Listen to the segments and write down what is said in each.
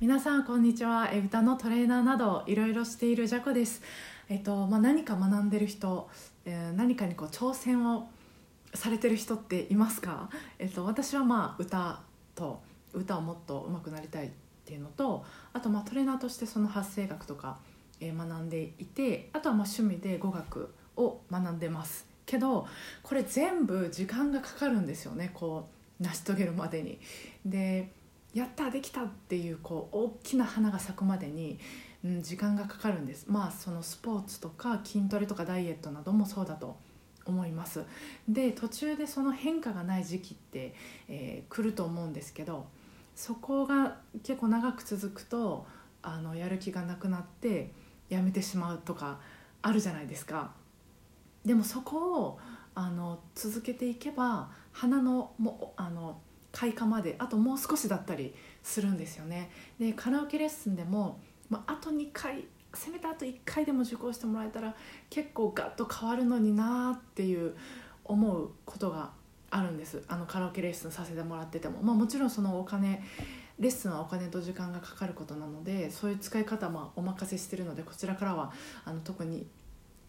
皆さんこんにちは。え歌のトレーナーなどいろいろしているジャコです。えっとまあ、何か学んでる人、えー、何かにこう挑戦をされてる人っていますか、えっと、私はまあ歌と歌をもっと上手くなりたいっていうのとあとまあトレーナーとしてその発声楽とか、えー、学んでいてあとはまあ趣味で語学を学んでます。けどこれ全部時間がかかるんですよね。こう成し遂げるまでに。でやったできたっていうこう大きな花が咲くまでに、うん、時間がかかるんです。まあそのスポーツとか筋トレとかダイエットなどもそうだと思います。で途中でその変化がない時期って、えー、来ると思うんですけどそこが結構長く続くとあのやる気がなくなってやめてしまうとかあるじゃないですか。でもそこをあの続けていけば花のもあの開花まであともう少しだったりするんですよね。でカラオケレッスンでも、まあ、あと2回せめてあと1回でも受講してもらえたら結構ガッと変わるのになっていう思うことがあるんですあのカラオケレッスンさせてもらってても、まあ、もちろんそのお金レッスンはお金と時間がかかることなのでそういう使い方はお任せしてるのでこちらからはあの特に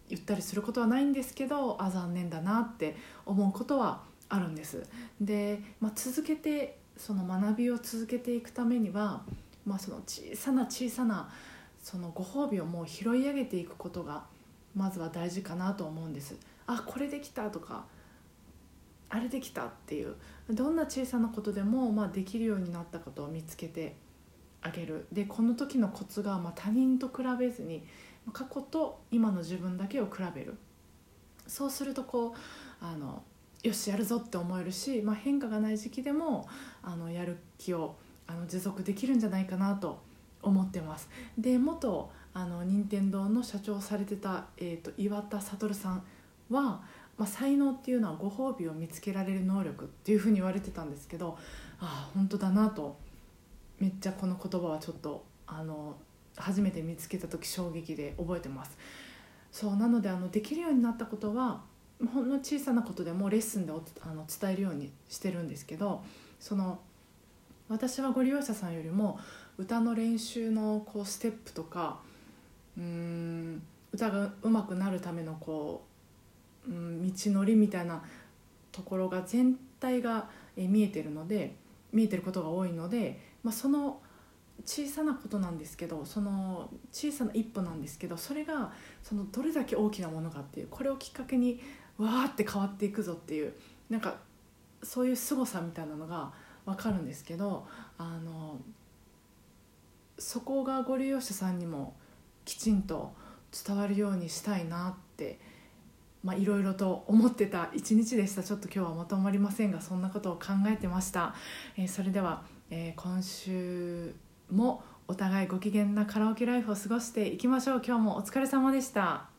言ったりすることはないんですけどあ残念だなって思うことはあるんです。で、まあ、続けてその学びを続けていくためには、まあ、その小さな小さなそのご褒美をもう拾い上げていくことがまずは大事かなと思うんです。あこれできたとかあれできたっていうどんな小さなことでも、まあ、できるようになったことを見つけてあげる。でこの時のコツが、まあ、他人と比べずに過去と今の自分だけを比べる。そうするとこうあのよしやるぞって思えるし、まあ、変化がない時期でもあのやる気をあの持続できるんじゃないかなと思ってます。で元あの任天堂の社長をされてた、えーと、岩田悟さんは、まあ、才能っていうのはご褒美を見つけられる能力っていうふうに言われてたんですけどああ本当だなとめっちゃこの言葉はちょっとあの初めて見つけた時衝撃で覚えてます。そうなのであのできるようになったことはほんの小さなことでもレッスンであの伝えるようにしてるんですけどその私はご利用者さんよりも歌の練習のこうステップとかうん歌が上手くなるためのこう、うん、道のりみたいなところが全体が見えてるので見えてることが多いので、まあ、その小さなことなんですけどその小さな一歩なんですけどそれがそのどれだけ大きなものかっていうこれをきっかけにわーって変わっていくぞっていうなんかそういう凄さみたいなのが分かるんですけどあのそこがご利用者さんにもきちんと伝わるようにしたいなってまあ、いろいろと思ってた一日でした。ちょっと今日はまとまりませんがそんなことを考えてました、えー、それでは、えー、今週もお互いご機嫌なカラオケライフを過ごしていきましょう。今日もお疲れ様でした。